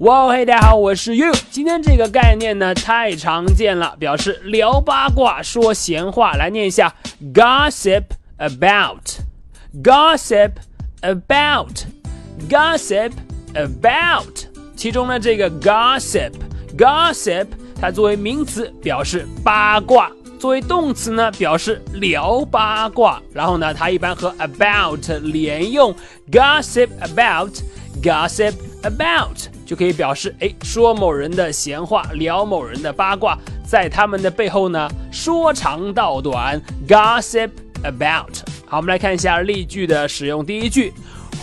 哇，嘿，大家好，我是 You。今天这个概念呢太常见了，表示聊八卦、说闲话。来念一下：gossip about，gossip about，gossip about。其中呢，这个 gossip，gossip，它作为名词表示八卦，作为动词呢表示聊八卦。然后呢，它一般和 about 连用，gossip about，gossip about。就可以表示，哎，说某人的闲话，聊某人的八卦，在他们的背后呢，说长道短，gossip about。好，我们来看一下例句的使用。第一句，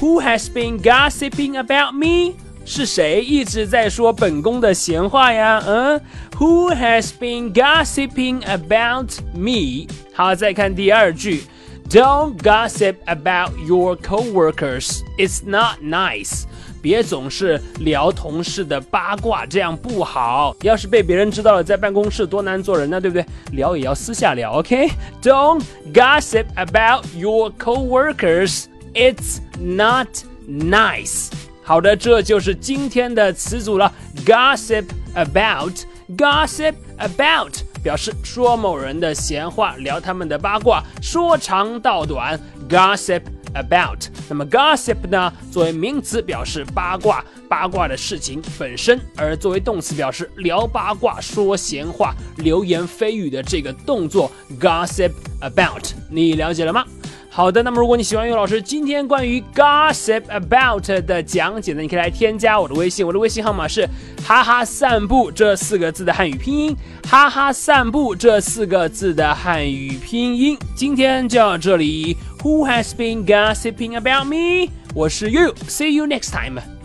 Who has been gossiping about me？是谁一直在说本宫的闲话呀？嗯，Who has been gossiping about me？好，再看第二句，Don't gossip about your coworkers. It's not nice. 别总是聊同事的八卦，这样不好。要是被别人知道了，在办公室多难做人呢，对不对？聊也要私下聊，OK？Don't gossip about your coworkers. It's not nice. 好的，这就是今天的词组了。Gossip about, gossip about 表示说某人的闲话，聊他们的八卦，说长道短。Gossip. About，那么 gossip 呢？作为名词表示八卦、八卦的事情本身，而作为动词表示聊八卦、说闲话、流言蜚语的这个动作。Gossip about，你了解了吗？好的，那么如果你喜欢于老师今天关于 gossip about 的讲解呢，你可以来添加我的微信，我的微信号码是哈哈散步这四个字的汉语拼音，哈哈散步这四个字的汉语拼音。今天就到这里，Who has been gossiping about me？我是 You，See you next time。